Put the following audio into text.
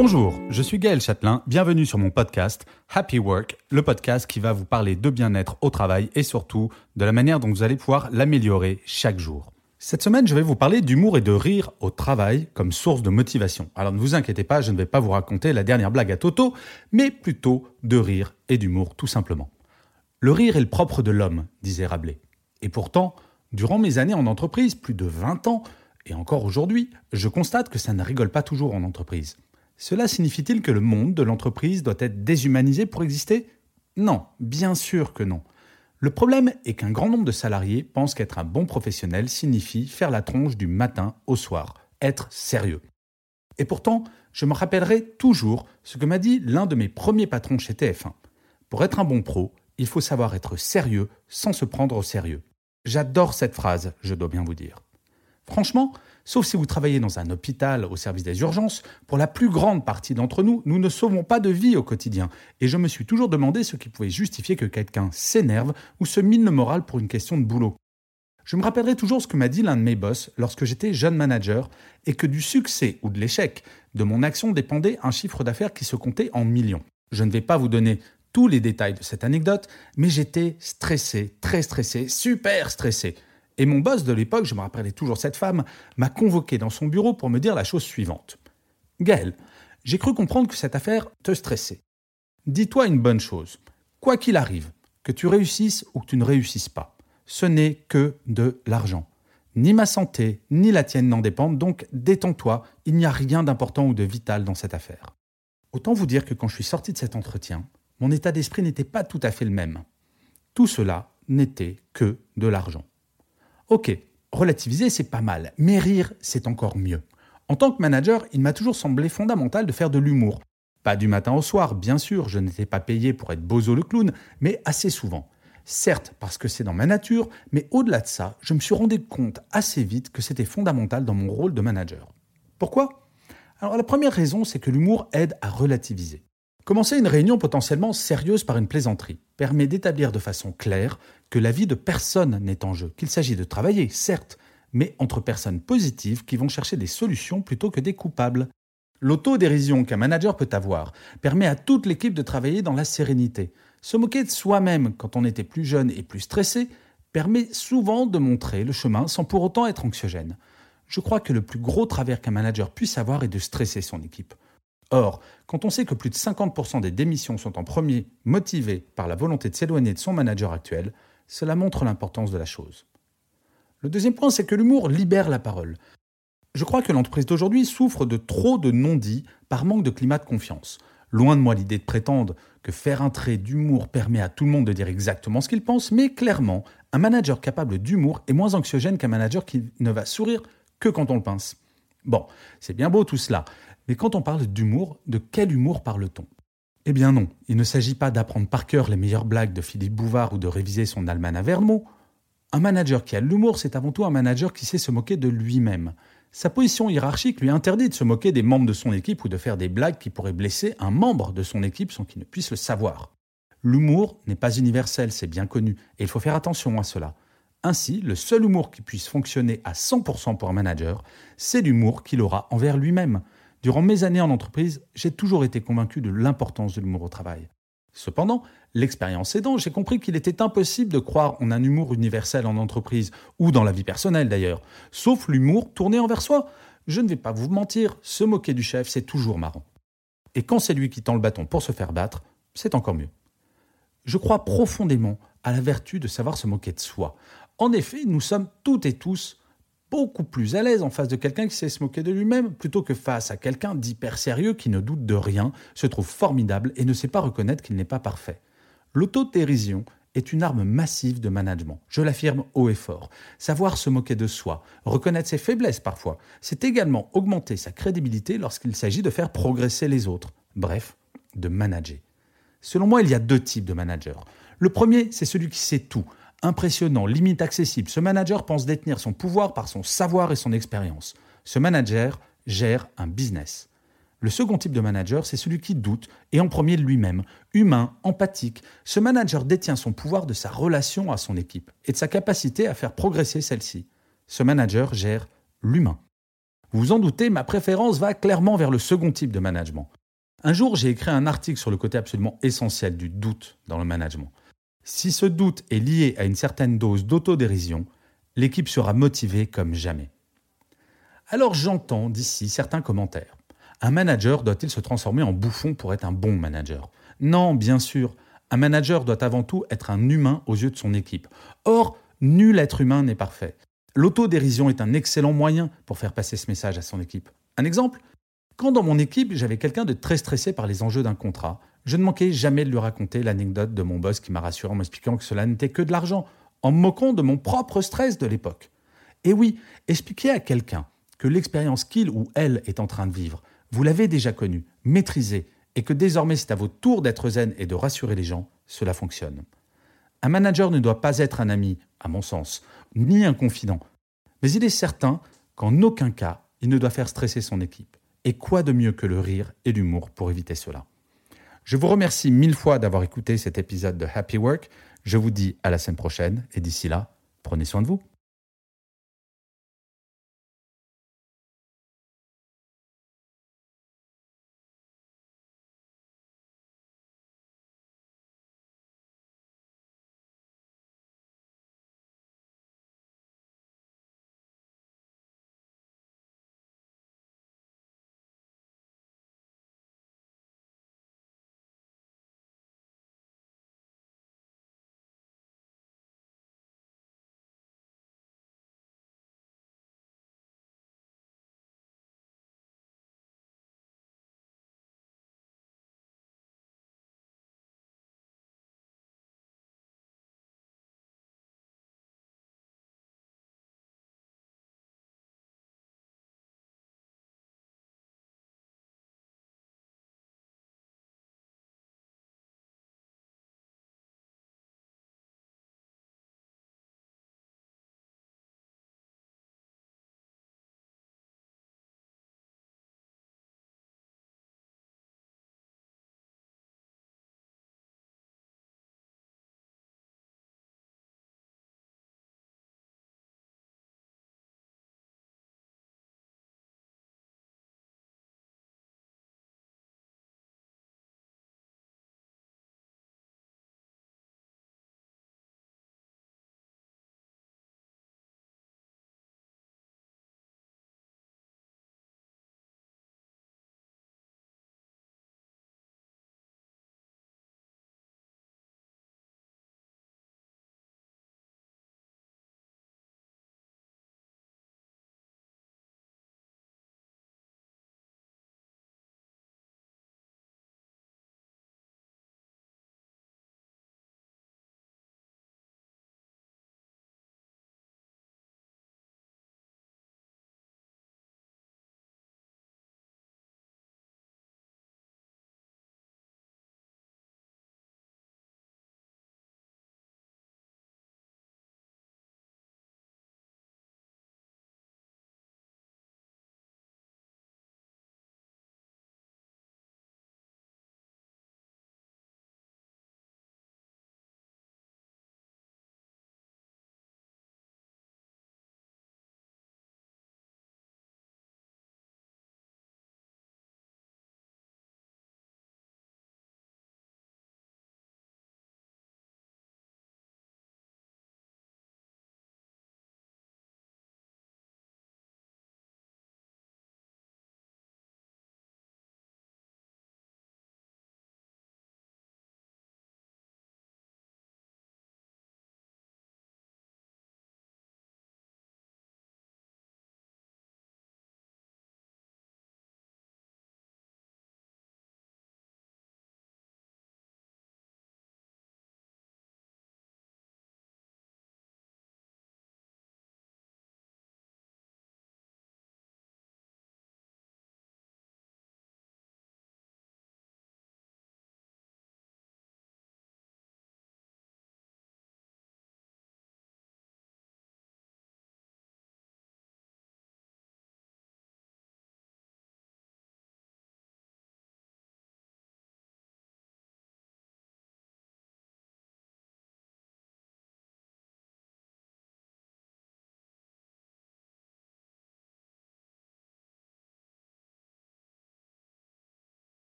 Bonjour, je suis Gaël Châtelain, bienvenue sur mon podcast Happy Work, le podcast qui va vous parler de bien-être au travail et surtout de la manière dont vous allez pouvoir l'améliorer chaque jour. Cette semaine, je vais vous parler d'humour et de rire au travail comme source de motivation. Alors ne vous inquiétez pas, je ne vais pas vous raconter la dernière blague à Toto, mais plutôt de rire et d'humour tout simplement. Le rire est le propre de l'homme, disait Rabelais. Et pourtant, durant mes années en entreprise, plus de 20 ans, et encore aujourd'hui, je constate que ça ne rigole pas toujours en entreprise. Cela signifie-t-il que le monde de l'entreprise doit être déshumanisé pour exister? Non, bien sûr que non. Le problème est qu'un grand nombre de salariés pensent qu'être un bon professionnel signifie faire la tronche du matin au soir, être sérieux. Et pourtant, je me rappellerai toujours ce que m'a dit l'un de mes premiers patrons chez TF1. Pour être un bon pro, il faut savoir être sérieux sans se prendre au sérieux. J'adore cette phrase, je dois bien vous dire. Franchement, sauf si vous travaillez dans un hôpital au service des urgences, pour la plus grande partie d'entre nous, nous ne sauvons pas de vie au quotidien. Et je me suis toujours demandé ce qui pouvait justifier que quelqu'un s'énerve ou se mine le moral pour une question de boulot. Je me rappellerai toujours ce que m'a dit l'un de mes boss lorsque j'étais jeune manager et que du succès ou de l'échec de mon action dépendait un chiffre d'affaires qui se comptait en millions. Je ne vais pas vous donner tous les détails de cette anecdote, mais j'étais stressé, très stressé, super stressé. Et mon boss de l'époque, je me rappellerai toujours cette femme, m'a convoqué dans son bureau pour me dire la chose suivante. Gaël, j'ai cru comprendre que cette affaire te stressait. Dis-toi une bonne chose. Quoi qu'il arrive, que tu réussisses ou que tu ne réussisses pas, ce n'est que de l'argent. Ni ma santé, ni la tienne n'en dépendent, donc détends-toi, il n'y a rien d'important ou de vital dans cette affaire. Autant vous dire que quand je suis sorti de cet entretien, mon état d'esprit n'était pas tout à fait le même. Tout cela n'était que de l'argent. Ok, relativiser, c'est pas mal, mais rire, c'est encore mieux. En tant que manager, il m'a toujours semblé fondamental de faire de l'humour. Pas du matin au soir, bien sûr, je n'étais pas payé pour être bozo le clown, mais assez souvent. Certes, parce que c'est dans ma nature, mais au-delà de ça, je me suis rendu compte assez vite que c'était fondamental dans mon rôle de manager. Pourquoi? Alors la première raison, c'est que l'humour aide à relativiser. Commencer une réunion potentiellement sérieuse par une plaisanterie permet d'établir de façon claire que la vie de personne n'est en jeu, qu'il s'agit de travailler, certes, mais entre personnes positives qui vont chercher des solutions plutôt que des coupables. L'autodérision qu'un manager peut avoir permet à toute l'équipe de travailler dans la sérénité. Se moquer de soi-même quand on était plus jeune et plus stressé permet souvent de montrer le chemin sans pour autant être anxiogène. Je crois que le plus gros travers qu'un manager puisse avoir est de stresser son équipe. Or, quand on sait que plus de 50% des démissions sont en premier motivées par la volonté de s'éloigner de son manager actuel, cela montre l'importance de la chose. Le deuxième point, c'est que l'humour libère la parole. Je crois que l'entreprise d'aujourd'hui souffre de trop de non-dits par manque de climat de confiance. Loin de moi l'idée de prétendre que faire un trait d'humour permet à tout le monde de dire exactement ce qu'il pense, mais clairement, un manager capable d'humour est moins anxiogène qu'un manager qui ne va sourire que quand on le pince. Bon, c'est bien beau tout cela, mais quand on parle d'humour, de quel humour parle-t-on? Eh bien non, il ne s'agit pas d'apprendre par cœur les meilleures blagues de Philippe Bouvard ou de réviser son Allemagne à Vermont. Un manager qui a l'humour, c'est avant tout un manager qui sait se moquer de lui-même. Sa position hiérarchique lui interdit de se moquer des membres de son équipe ou de faire des blagues qui pourraient blesser un membre de son équipe sans qu'il ne puisse le savoir. L'humour n'est pas universel, c'est bien connu, et il faut faire attention à cela. Ainsi, le seul humour qui puisse fonctionner à 100% pour un manager, c'est l'humour qu'il aura envers lui-même. Durant mes années en entreprise, j'ai toujours été convaincu de l'importance de l'humour au travail. Cependant, l'expérience aidant, j'ai compris qu'il était impossible de croire en un humour universel en entreprise, ou dans la vie personnelle d'ailleurs, sauf l'humour tourné envers soi. Je ne vais pas vous mentir, se moquer du chef, c'est toujours marrant. Et quand c'est lui qui tend le bâton pour se faire battre, c'est encore mieux. Je crois profondément à la vertu de savoir se moquer de soi. En effet, nous sommes toutes et tous beaucoup plus à l'aise en face de quelqu'un qui sait se moquer de lui-même plutôt que face à quelqu'un d'hyper sérieux qui ne doute de rien, se trouve formidable et ne sait pas reconnaître qu'il n'est pas parfait. L'autodérision est une arme massive de management. Je l'affirme haut et fort. Savoir se moquer de soi, reconnaître ses faiblesses parfois, c'est également augmenter sa crédibilité lorsqu'il s'agit de faire progresser les autres. Bref, de manager. Selon moi, il y a deux types de managers. Le premier, c'est celui qui sait tout. Impressionnant, limite accessible. Ce manager pense détenir son pouvoir par son savoir et son expérience. Ce manager gère un business. Le second type de manager, c'est celui qui doute, et en premier lui-même, humain, empathique. Ce manager détient son pouvoir de sa relation à son équipe et de sa capacité à faire progresser celle-ci. Ce manager gère l'humain. Vous vous en doutez, ma préférence va clairement vers le second type de management. Un jour, j'ai écrit un article sur le côté absolument essentiel du doute dans le management. Si ce doute est lié à une certaine dose d'autodérision, l'équipe sera motivée comme jamais. Alors j'entends d'ici certains commentaires. Un manager doit-il se transformer en bouffon pour être un bon manager? Non, bien sûr. Un manager doit avant tout être un humain aux yeux de son équipe. Or, nul être humain n'est parfait. L'autodérision est un excellent moyen pour faire passer ce message à son équipe. Un exemple? Quand dans mon équipe, j'avais quelqu'un de très stressé par les enjeux d'un contrat, je ne manquais jamais de lui raconter l'anecdote de mon boss qui m'a rassuré en m'expliquant que cela n'était que de l'argent, en me moquant de mon propre stress de l'époque. Et oui, expliquer à quelqu'un que l'expérience qu'il ou elle est en train de vivre vous l'avez déjà connu, maîtrisé, et que désormais c'est à votre tour d'être zen et de rassurer les gens, cela fonctionne. Un manager ne doit pas être un ami, à mon sens, ni un confident, mais il est certain qu'en aucun cas il ne doit faire stresser son équipe. Et quoi de mieux que le rire et l'humour pour éviter cela? Je vous remercie mille fois d'avoir écouté cet épisode de Happy Work. Je vous dis à la semaine prochaine et d'ici là, prenez soin de vous.